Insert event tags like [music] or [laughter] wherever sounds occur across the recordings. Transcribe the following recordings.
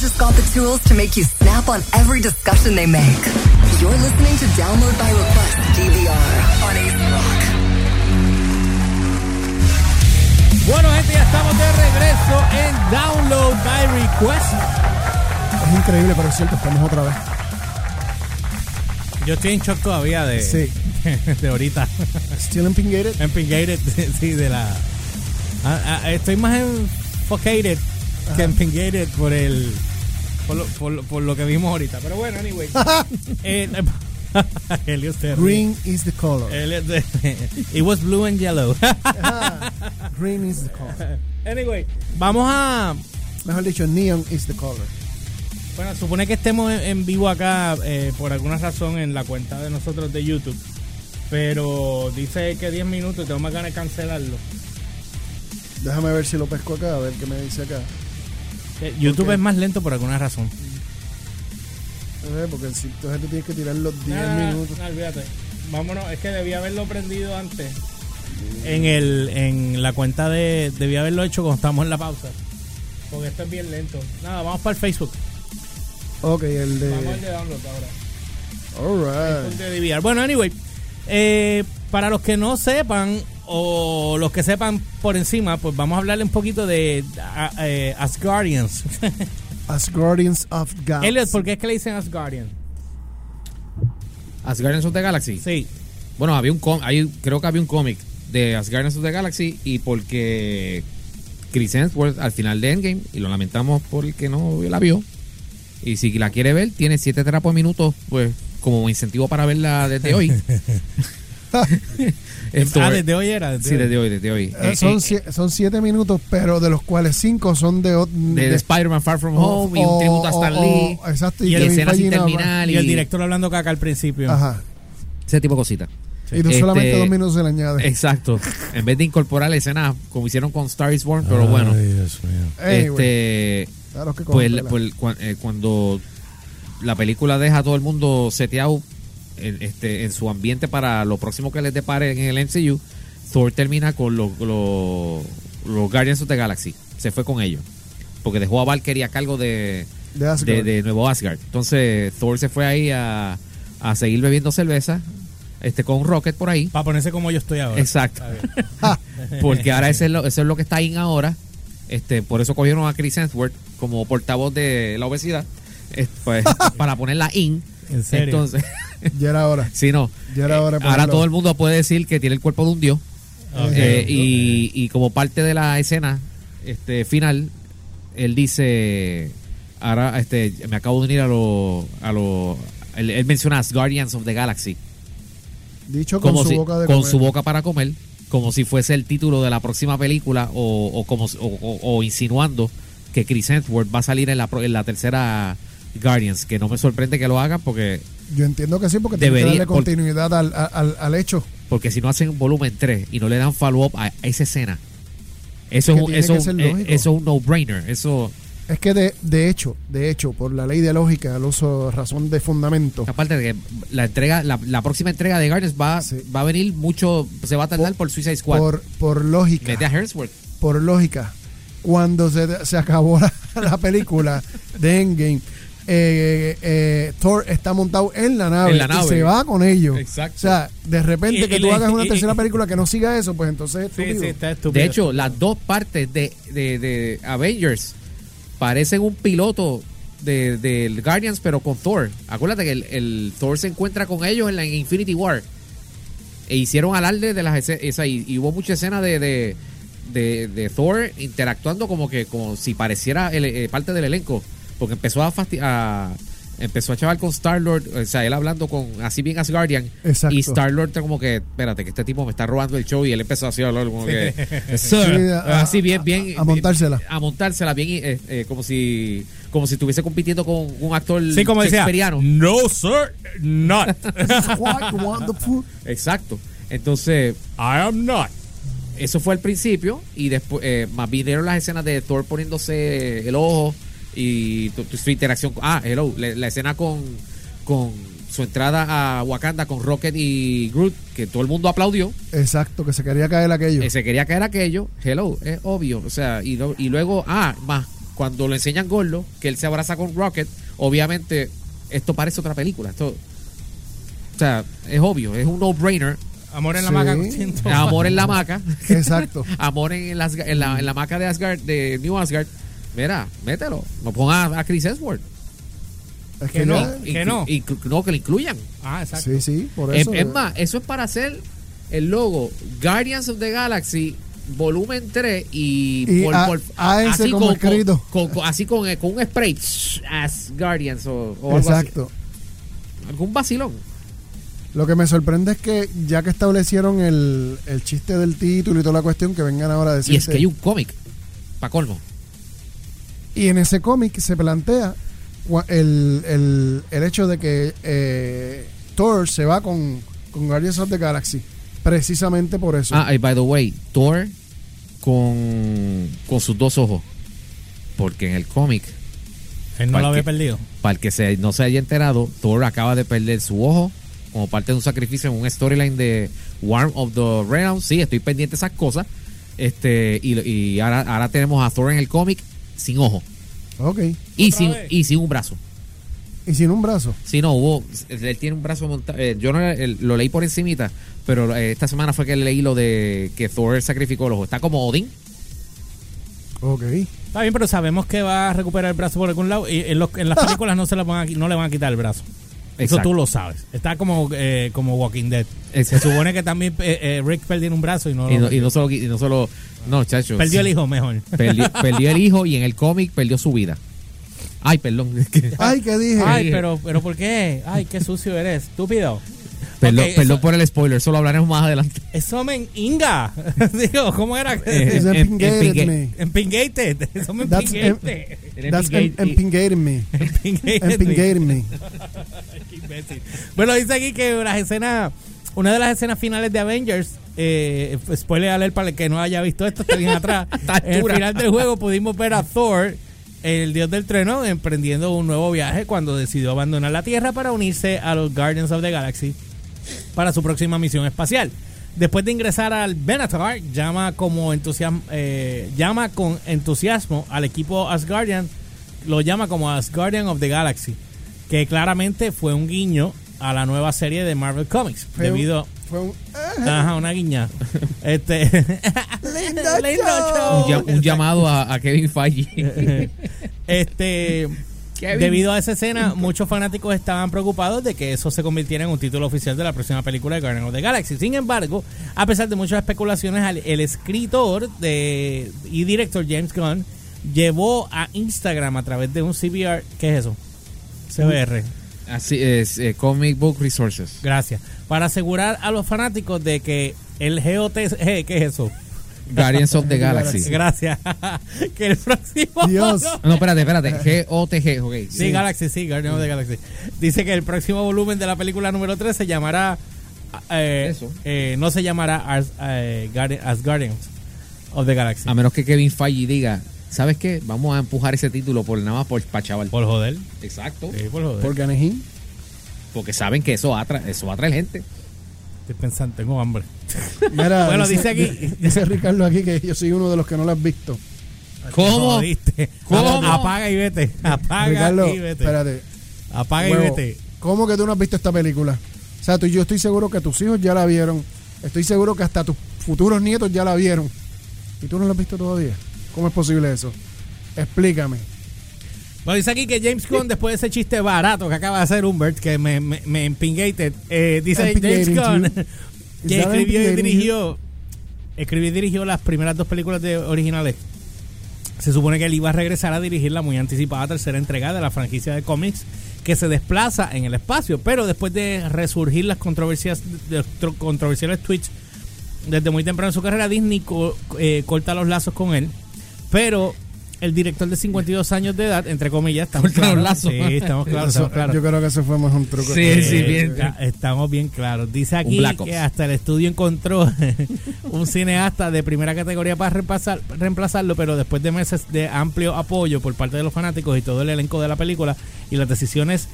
just got the tools to make you snap on every discussion they make. You're listening to Download by Request DVR on Ace Rock. Bueno, gente, ya estamos de regreso en Download by Request. Es increíble, pero es cierto, estamos otra vez. Yo estoy en shock todavía de, Sí. [laughs] de ahorita. Still Impingated. Empingated, [laughs] sí, de la. Ah, ah, estoy más enfocated que empingated por el. Por lo, por, lo- por lo que vimos ahorita. Pero bueno, anyway. [laughs] eh. [laughs] Green is the color. It was blue and yellow. [laughs] Green is the color. anyway, vamos a. Mejor dicho, neon is the color. Bueno, supone que estemos en, en vivo acá eh, por alguna razón en la cuenta de nosotros de YouTube. Pero dice que 10 minutos y tengo más ganas de cancelarlo. Déjame ver si lo pesco acá, a ver qué me dice acá. Eh, YouTube es más lento por alguna razón. Eh, porque el sitio gente tiene que tirar los 10 Ah, minutos. no, olvídate. Vámonos, es que debía haberlo prendido antes. En el en la cuenta de debía haberlo hecho cuando estamos en la pausa. Porque esto es bien lento. Nada, vamos para el Facebook. Ok, el de. Vamos al de download ahora. Alright. de. Bueno, anyway, eh, para los que no sepan o los que sepan por encima, pues vamos a hablarle un poquito de a- eh, Asgardians. [laughs] As Guardians of God. Elliot, ¿por qué es que le dicen Asgardian? Asgardians of the Galaxy. Sí. Bueno, había un com- hay- creo que había un cómic de Asgardians of the Galaxy y porque Chris Hemsworth al final de Endgame, y lo lamentamos porque no la vio, y si la quiere ver, tiene siete terapos minutos, pues como incentivo para verla desde hoy. [laughs] [laughs] Esto- ah, desde hoy era. sí, desde hoy, desde hoy. Eh, Eh, son, eh, son siete minutos, pero de los cuales cinco son de. de, de- Spider-Man Far From Home y un tributo a Stan o- Lee. exacto, Y y, sin terminar. Y el director hablando caca al principio. Ajá. Ese tipo de cositas. Y tú Este- solamente dos minutos se le añade. Exacto. En vez de incorporar la escena como hicieron con Star is Born, pero bueno. Anyway, este claro que pues, pues, eh, cuando la película deja a todo el mundo seteado en, este, en su ambiente para lo próximo que les depare en el MCU, Thor termina con los, los, los Guardians of the Galaxy. Se fue con ellos. Porque dejó a Valkyrie a cargo de, de Asgard. de, de Nuevo Asgard. Entonces Thor se fue ahí a, a seguir bebiendo cerveza este con Rocket por ahí. Para ponerse como yo estoy ahora. Exacto. [laughs] Porque ahora [laughs] eso es lo, eso es lo que está in ahora. Este, por eso cogieron a Chris Hemsworth como portavoz de la obesidad. es, pues, [laughs] para ponerla in. En serio. Entonces, Ya era hora. [laughs] si no. Ya era hora de ahora todo el mundo puede decir que tiene el cuerpo de un dios. Ok. Eh, y, y como parte de la escena este final, él dice, ahora este, me acabo de unir a los... A lo, él, él menciona as Guardians of the Galaxy Dicho con como su si- boca de con comer. su boca para comer, como si fuese el título de la próxima película o, o como o, o- o insinuando que Chris Hemsworth va a salir en la, pro- en la tercera Guardians, que no me sorprende que lo hagan porque Yo entiendo que sí, porque tiene que Debería, darle por- continuidad al, al, al hecho. porque si no hacen volumen 3 y no le dan follow up a esa escena, eso es un, eso, que un- eh, eso es un no-brainer, eso Es que de, de hecho, de hecho, por la ley de lógica, al uso razón de fundamento, aparte de que la entrega la, la próxima entrega de Guardians va, Sí. va a venir mucho se va a tardar por, Suicide Squad. por, por lógica, Mete a Hemsworth. por lógica, cuando se, se acabó la, [laughs] la película de Endgame, eh, eh, Thor está montado en la nave, En la y nave. se va con ellos. Exacto. O sea, de repente Y- que y tú hagas una y- tercera y- película que no siga eso, pues entonces es estúpido. sí, está estúpido. De hecho, las dos partes de, de, de Avengers parecen un piloto de, del Guardians, pero con Thor. Acuérdate que el, el Thor se encuentra con ellos en la Infinity War. E hicieron alarde de las escenas. esa- y, y hubo mucha escena de, de, de- de Thor interactuando como que como si pareciera el- eh, parte del elenco. Porque empezó a, fasti- a empezó a chaval con Star Lord, o sea, él hablando con así bien Asgardian. Exacto. Y Star Lord como que, espérate, que este tipo me está robando el show y él empezó así a hablar como que, [laughs] "Sir", Sí, a- así bien, bien. a montársela. A montársela bien, eh, eh, como si como si estuviese compitiendo con un actor Sí, como decía. No, sir, not. [laughs] Exacto. Entonces, I am not. eso fue al principio y después eh, más vinieron las escenas de Thor poniéndose el ojo y tu- tu- su interacción con- ah hello la, la escena con con su entrada a Wakanda con Rocket y Groot que todo el mundo aplaudió Exacto, que se quería caer aquello. eh, se quería caer aquello hello es obvio o sea y, y luego ah más cuando lo enseñan Gordo, que él se abraza con Rocket, obviamente esto parece otra película. Esto, o sea, es obvio, es un no-brainer. Amor en la Sí. maca. Amor en la maca. Exacto. [laughs] Amor en, las- en la, en la maca de Asgard, de New Asgard. Mira, mételo. No ponga a Chris Hemsworth. Es Que que no. Que no. inclu- no, que lo incluyan. Ah, exacto. Sí, sí, por Es, eso. es más, eso es para hacer el logo Guardians of the Galaxy volumen 3 y, Y a- a ese como escrito. con- con- así con, con un spray as Guardians o, o algo Exacto. así. algún vacilón Lo que me sorprende es que ya que establecieron el, el chiste del título y toda la cuestión, que vengan ahora a decir. y es que hay un cómic para colmo Y en ese cómic se plantea el, el, el hecho de que eh, Thor se va con, con Guardians of the Galaxy. Precisamente por eso. ah y by the way Thor con con sus dos ojos porque en el cómic Él no ¿Para lo había perdido. para el que se, no se haya enterado Thor acaba de perder su ojo como parte de un sacrificio en un storyline de War of the Realms. Sí, estoy pendiente de esas cosas. Este, y, y ahora, ahora tenemos a Thor en el cómic sin ojo Ok. y ¿Otra sin, vez? y sin un brazo. Y sin un brazo. Sí, no, hubo, él tiene un brazo montado. yo no, lo leí por encimita, pero eh, esta semana fue que leí lo de que Thor sacrificó el ojo. Está como Odín. Ok. Está bien, pero sabemos que va a recuperar el brazo por algún lado. Y en, los- en las [laughs] películas no, se le van a, qui- no le van a quitar el brazo. Eso tú lo sabes. Está como, eh, como Walking Dead. Se supone que también eh, eh, Rick perdió un brazo y no, Y lo no, y no solo, y no solo, no, chachos. perdió el hijo mejor. Perdió, [laughs] perdió el hijo y en el cómic perdió su vida. Ay, perdón. [laughs] Ay, ¿qué dije? Ay, pero, pero ¿por qué? Ay, qué sucio eres, estúpido. Perdón, Ok, perdón eso- por el spoiler, solo hablaremos más adelante. Eso me inga. [laughs] Digo, ¿cómo era? Eh, em- empingated me. Empingated. Eso me That's em- empingated. That's em- me. Empingated. Me. Imbécil. Bueno, dice aquí que las escenas, una de las escenas finales de Avengers, eh, spoiler alert para el que no haya visto esto, está bien atrás. [laughs] En el final del juego pudimos ver a Thor, el dios del trueno, emprendiendo un nuevo viaje cuando decidió abandonar la Tierra para unirse a los Guardians of the Galaxy para su próxima misión espacial. Después de ingresar al Benatar, llama como entusiasmo, llama con entusiasmo al equipo Asgardian, lo llama como Asgardian of the Galaxy, que claramente fue un guiño a la nueva serie de Marvel Comics, Fue un- debido Fue un. ajá, una guiña. [laughs] Este Lindo [laughs] Lindo show. show. Un, llam- un llamado a, a Kevin Feige. [laughs] este Kevin. debido a esa escena, muchos fanáticos estaban preocupados de que eso se convirtiera en un título oficial de la próxima película de Guardians of the Galaxy. Sin embargo, a pesar de muchas especulaciones, el escritor de, y director James Gunn llevó a Instagram a través de un CBR, ¿qué es eso? CBR. Así es, eh, Comic Book Resources. Gracias. Para asegurar a los fanáticos de que el GOTG, [laughs] ¿qué es eso? Guardians of the [laughs] Galaxy. Gracias. [laughs] que el próximo Dios. No, espérate, espérate. G-O-T-G, ok. Sí, Galaxy, sí, Guardians of the Galaxy. Dice que el próximo volumen de la película número 3 se llamará. eh, Eso. eh, no se llamará eh, As Guardians of the Galaxy. A menos que Kevin Feige diga, ¿sabes qué? Vamos a empujar ese título por nada más por pa' chaval. Por joder. Exacto. Sí, por joder. Por Ganejín. Porque saben que eso atra eso va a traer gente. Estoy pensando, tengo hambre. [laughs] Mira, Bueno, dice aquí- Dice Ricardo aquí que yo soy uno de los que no lo has visto. ¿Cómo? ¿Cómo? Apaga y vete. Apaga Ricardo, y vete. espérate. Apaga y vete. ¿Cómo que tú no has visto esta película? O sea, tú, yo estoy seguro que tus hijos ya la vieron. Estoy seguro que hasta tus futuros nietos ya la vieron. ¿Y tú no la has visto todavía? ¿Cómo es posible eso? Explícame. Bueno, dice aquí que James Gunn, después de ese chiste barato que acaba de hacer Humbert, que me, me, me empingated, eh, dice James Gunn, [laughs] que escribió y dirigió, escribió y dirigió las primeras dos películas de originales. Se supone que él iba a regresar a dirigir la muy anticipada tercera entrega de la franquicia de cómics que se desplaza en el espacio, pero después de resurgir las controversias, de, de- controversiales tweets desde muy temprano en su carrera, Disney co- eh, corta los lazos con él, pero el director de 52 años de edad, entre comillas, estamos claros, lazos. Sí, estamos claros, Eso- estamos claros. Yo creo que ese fue más un truco. Sí, Eh, sí, bien. ya estamos bien claros. Dice aquí que hasta el estudio encontró [laughs] un cineasta de primera categoría para reemplazar- reemplazarlo, pero después de meses de amplio apoyo por parte de los fanáticos y todo el elenco de la película y las decisiones,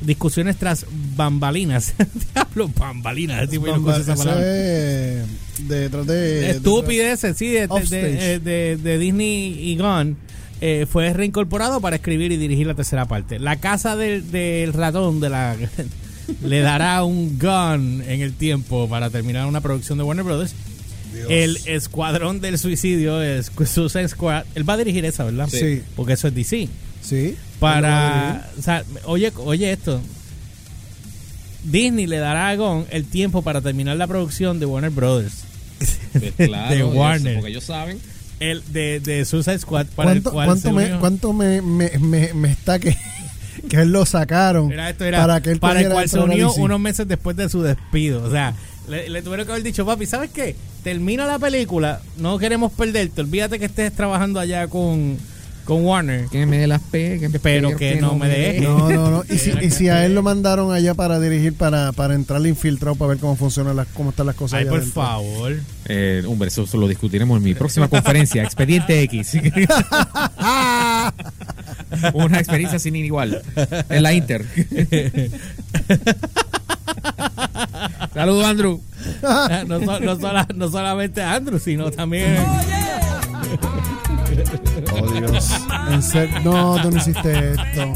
discusiones tras bambalinas. [laughs] Diablo, bambalinas. ese tipo conoce esa palabra. es detrás de... Estupideces, sí, de, de, de- de- de Disney y Gunn. eh, fue reincorporado para escribir y dirigir la tercera parte. La casa del, del ratón de la [laughs] le dará un gun en el tiempo para terminar una producción de Warner Brothers. El Escuadrón del Suicidio, es Suicide Squad, él va a dirigir esa, ¿verdad? Sí. Porque eso es DC. Sí. Para, o sea, oye, oye esto. Disney le dará a Gunn el tiempo para terminar la producción de Warner Brothers. Pues [laughs] claro, de eso, Warner. porque ellos saben. El de, de Suicide Squad para el ¿Cuánto, cual cuánto me, cuánto me, me, me, me está que, [laughs] que él lo sacaron Era esto era para que él para el cual se unió unos meses después de su despido. O sea, le, le tuvieron que haber dicho, papi, ¿sabes qué? Termina la película, no queremos perderte. Olvídate que estés trabajando allá con, con Warner. Que me las pegue. Pero que no me deje. No, no, no. Y si, y si a él lo mandaron allá para dirigir, para, para entrar infiltrado, para ver cómo funcionan las, cómo están las cosas Ay, allá por adentro. favor. Eh, hombre, eso, eso lo discutiremos en mi próxima conferencia, Expediente X. [laughs] Una experiencia sin igual. En la Inter. Saludos, Andrew. [laughs] no, no no solamente Andrew, sino también. Oh, Dios. En serio. No, tú no hiciste esto.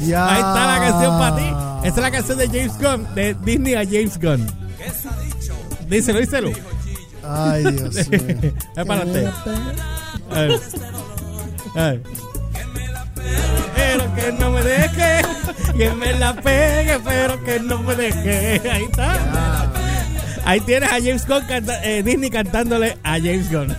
Ya. Ahí está la canción para ti. Esta es la canción de James Gunn, de Disney a James Gunn. Díselo, díselo. Ay, Dios mío. [laughs] Es para adelante. A ver. A ver. Pero que no me deje, que me la pegue, pero que no me deje. Ahí está. Ahí tienes a James Gunn, canta- eh, Disney cantándole a James Gunn.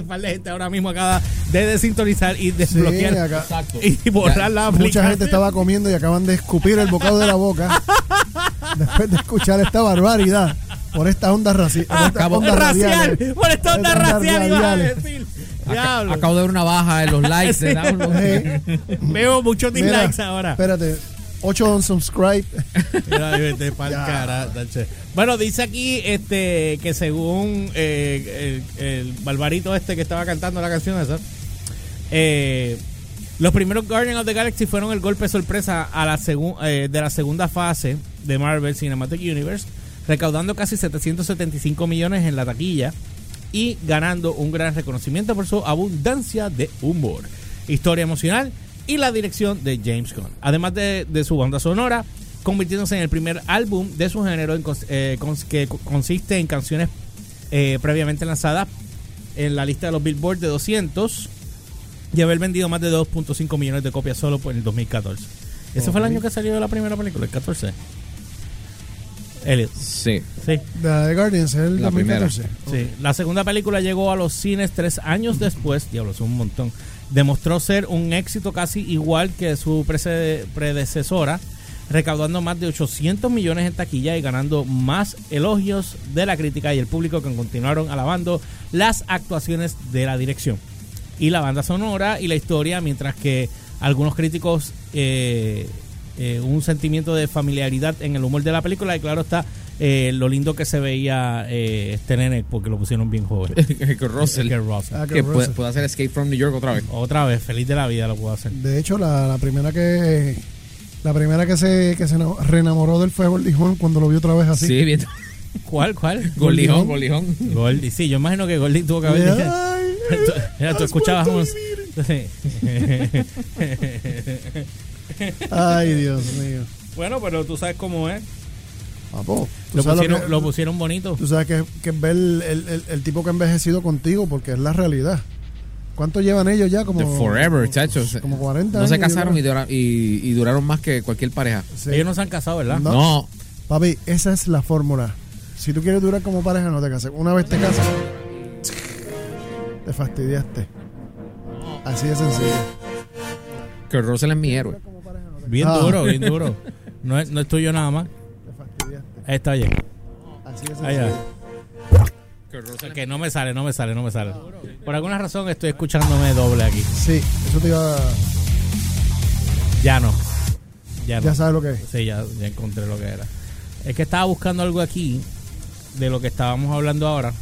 Un par de gente ahora mismo acaba de desintonizar y desbloquear acá. y borrar la Mucha aplicación. gente estaba comiendo y acaban de escupir el bocado de la boca [laughs] después de escuchar esta barbaridad por estas ondas, raci Ah, ondas racial, por esta onda racial ibas a decir. Diablo. acabo de ver una baja en los likes [laughs] Sí. Veo muchos mira, dislikes ahora. Espérate, 8 on subscribe. [laughs] Mira, vete pa'l Ya. cara, tache. Bueno, dice aquí este que según eh, el, el barbarito este que estaba cantando la canción esa, eh, los primeros Guardians of the Galaxy fueron el golpe sorpresa a la eh, de la segunda fase de Marvel Cinematic Universe, recaudando casi 775 millones en la taquilla y ganando un gran reconocimiento por su abundancia de humor, historia emocional y la dirección de James Gunn. Además de, de su banda sonora, convirtiéndose en el primer álbum de su género en eh, cons- que co- consiste en canciones eh, previamente lanzadas en la lista de los Billboard de 200 y haber vendido más de 2.5 millones de copias solo por el 2014. Ese fue el año que salió la primera película, el 14. Elliot. Sí. Sí. The Guardians, el La 2014. Sí, la segunda película llegó a los cines tres años después, diablo, es un montón. Demostró ser un éxito casi igual que su predecesora, recaudando más de 800 millones en taquilla y ganando más elogios de la crítica y el público que continuaron alabando las actuaciones de la dirección. Y la banda sonora y la historia, mientras que algunos críticos eh, eh, un sentimiento de familiaridad en el humor de la película y claro está eh, lo lindo que se veía eh, este nene porque lo pusieron bien joven. [laughs] que Russell. Que Russell. Ah, que Que puede, Russell. puede hacer Escape from New York otra vez. Otra vez, feliz de la vida lo puedo hacer. De hecho, la, la primera que la primera que se, que se reenamoró del fue Goldie Hawn cuando lo vio otra vez así. Sí, bien. ¿Cuál? ¿Cuál? [laughs] Goldijón, Goldijón. Goldie. Sí, yo imagino que Goldie tuvo que haber dicho. Ay, [laughs] Tú- Mira, tú escuchabas un... Ay, Dios mío. bueno, pero tú sabes cómo es. Papo, Lo pusieron, que- lo pusieron bonito. Tú sabes que, que es ver el, el- el- el tipo que ha envejecido contigo porque es la realidad. ¿Cuánto llevan ellos ya? Como, The Forever, chachos. Como 40 No se casaron yo y, dura- y, y duraron más que cualquier pareja. Sí. Ellos no se han casado, ¿verdad? No. No. Papi, esa es la fórmula. Si tú quieres durar como pareja, no te cases. Una vez te casas, te fastidiaste. Así de sencillo. Que Russell es mi héroe. Bien Ah. duro, bien duro. No es, no es tuyo nada más. Ahí está bien. Así de Ahí. Que no me sale, no me sale, no me sale. Por alguna razón estoy escuchándome doble aquí. Sí, eso te iba a... Ya no. Ya no. Ya sabes lo que es. Sí, ya, ya encontré lo que era. Es que estaba buscando algo aquí de lo que estábamos hablando ahora.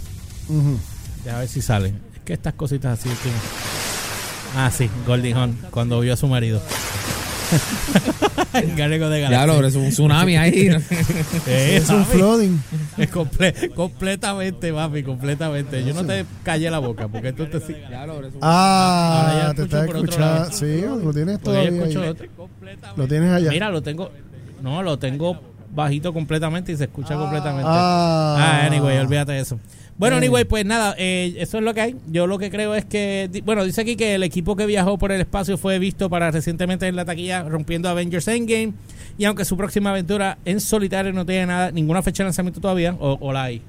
Ujú. Deja ver si sale. Es que estas cositas así. que- Ah, sí, Goldie Hawn, cuando vio a su marido. The Ya Galaxy. lo, es un tsunami ahí. [laughs] [laughs] Eh, Es un flooding. Es comple- completamente, papi, completamente. Yo no te callé la boca porque tú te lo, es un- Ah, Ahora ya te escucho estás por otro escuchando. lado. Sí, lo tienes todavía. escucho ahí. Lo tienes allá. Mira, lo tengo. No, lo tengo bajito completamente y se escucha completamente. Ah. Ah, anyway, olvídate de eso. Bueno, Bien. anyway, pues nada, eh, eso es lo que hay. Yo lo que creo es que, bueno, dice aquí que el equipo que viajó por el espacio fue visto para recientemente en la taquilla rompiendo Avengers Endgame. Y aunque su próxima aventura en solitario no tiene nada, ninguna fecha de lanzamiento todavía, o, o la hay.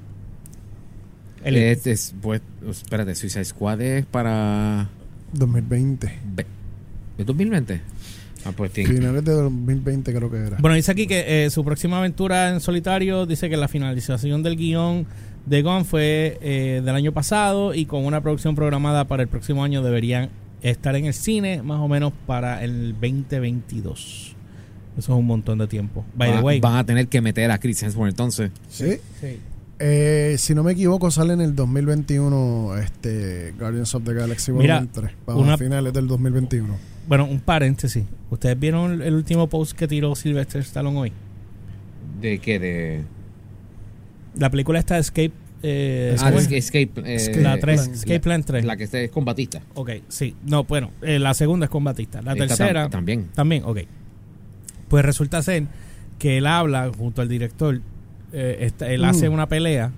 El- Es- es- pues, espérate, Suicide Squad es para. 2020. ve- ¿Es 2020? Ah, pues. Finales de 2020 creo que era. Bueno, dice aquí que eh, su próxima aventura en solitario dice que la finalización del guion de Gon fue eh, del año pasado y con una producción programada para el próximo año deberían estar en el cine más o menos para el 2022. Eso es un montón de tiempo. By the Van- way. Van a tener que meter a Chris Hemsworth entonces. Sí. Sí. Eh, si no me equivoco, sale en el 2021 este Guardians of the Galaxy Mira, Volumen 3. Para una- finales del 2021. Bueno, un paréntesis. ¿Ustedes vieron el último post que tiró Sylvester Stallone hoy? ¿De qué? De. La película está Escape. Eh, Ah. Escape. eh, Escape la 3. Plan. Escape Plan 3. La que este es con Batista. Ok, sí. No, bueno, eh, la segunda es con Batista. La Esta tercera. tam- también. También, ok. Pues resulta ser que él habla junto al director. eh, esta- él Mm. hace una pelea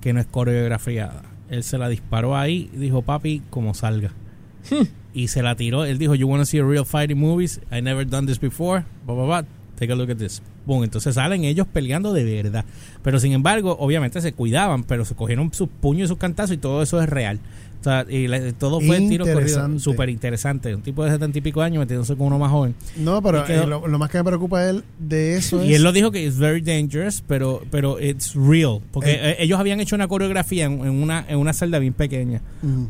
que no es coreografiada. Él se la disparó ahí y dijo, papi, como salga. Y se la tiró. Él dijo, You wanna see a real fighting movies? I never done this before. Blah, blah, blah. Take a look at this. Boom. Entonces salen ellos peleando de verdad. Pero sin embargo, obviamente se cuidaban, pero se cogieron sus puños y sus cantazos y todo eso es real. O sea, y todo fue tiro corrido. Súper interesante. Un tipo de setenta y pico años metiéndose con uno más joven. No, pero Y quedó- eh, lo, lo más que me preocupa él de eso Y es. él lo dijo que es very dangerous, pero pero it's real, porque Eh. eh, ellos habían hecho una coreografía en, en una en una celda bien pequeña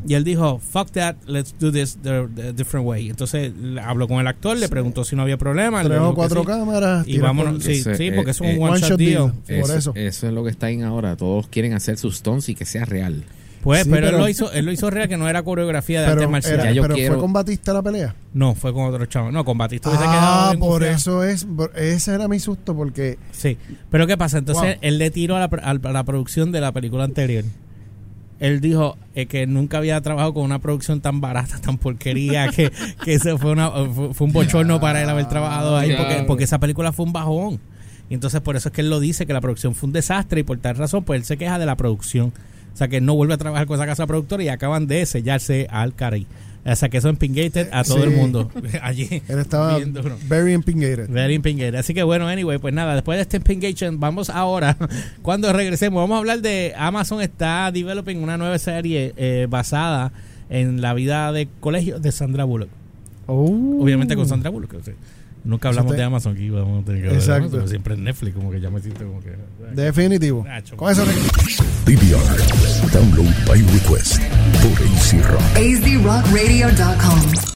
y él dijo fuck that, let's do this the, the different way. Entonces habló con el actor, le preguntó si no había problema, Tres o cuatro sí. cámaras. y vámonos, sí, Ese, sí, eh, porque es un eh, one, one shot shot deal. deal. Por eso. Eso es lo que está en ahora. Todos quieren hacer sus stunts y que sea real. Pues, Sí, pero, él lo hizo, él lo hizo real que no era coreografía de era- Ya yo pero quiero- fue con Batista la pelea. No, fue con otro chavo. No, con Batista hubiese quedado Ah, por eso es. por- ese era mi susto, porque. Sí, pero ¿qué pasa? Entonces Wow. él le tiró a la, a la producción de la película anterior. Él dijo eh, que nunca había trabajado con una producción tan barata, tan porquería, [laughs] que, que eso fue, una, fue, fue un bochorno para él haber trabajado ahí, porque, porque esa película fue un bajón. Y entonces por eso es que él lo dice, que la producción fue un desastre y por tal razón, pues él se queja de la producción. O sea, que no vuelve a trabajar con esa casa productora y acaban de sellarse al Cari. Que eso empingated a todo Sí. el mundo [laughs] [laughs] allí. Él estaba very impingated. Very. Así que bueno, anyway, pues nada, después de este Impingation, vamos ahora, [laughs] cuando regresemos, vamos a hablar de Amazon está developing una nueva serie eh, basada en la vida de colegio de Sandra Bullock. Oh. Obviamente con Sandra Bullock. o sea, nunca hablamos te- de Amazon aquí, vamos a tener que hablar de Exacto. Amazon, pero siempre en Netflix, como que ya me siento como que... Definitivo. Con eso. DVR. Download by request por AC Rock. azrockradio.com.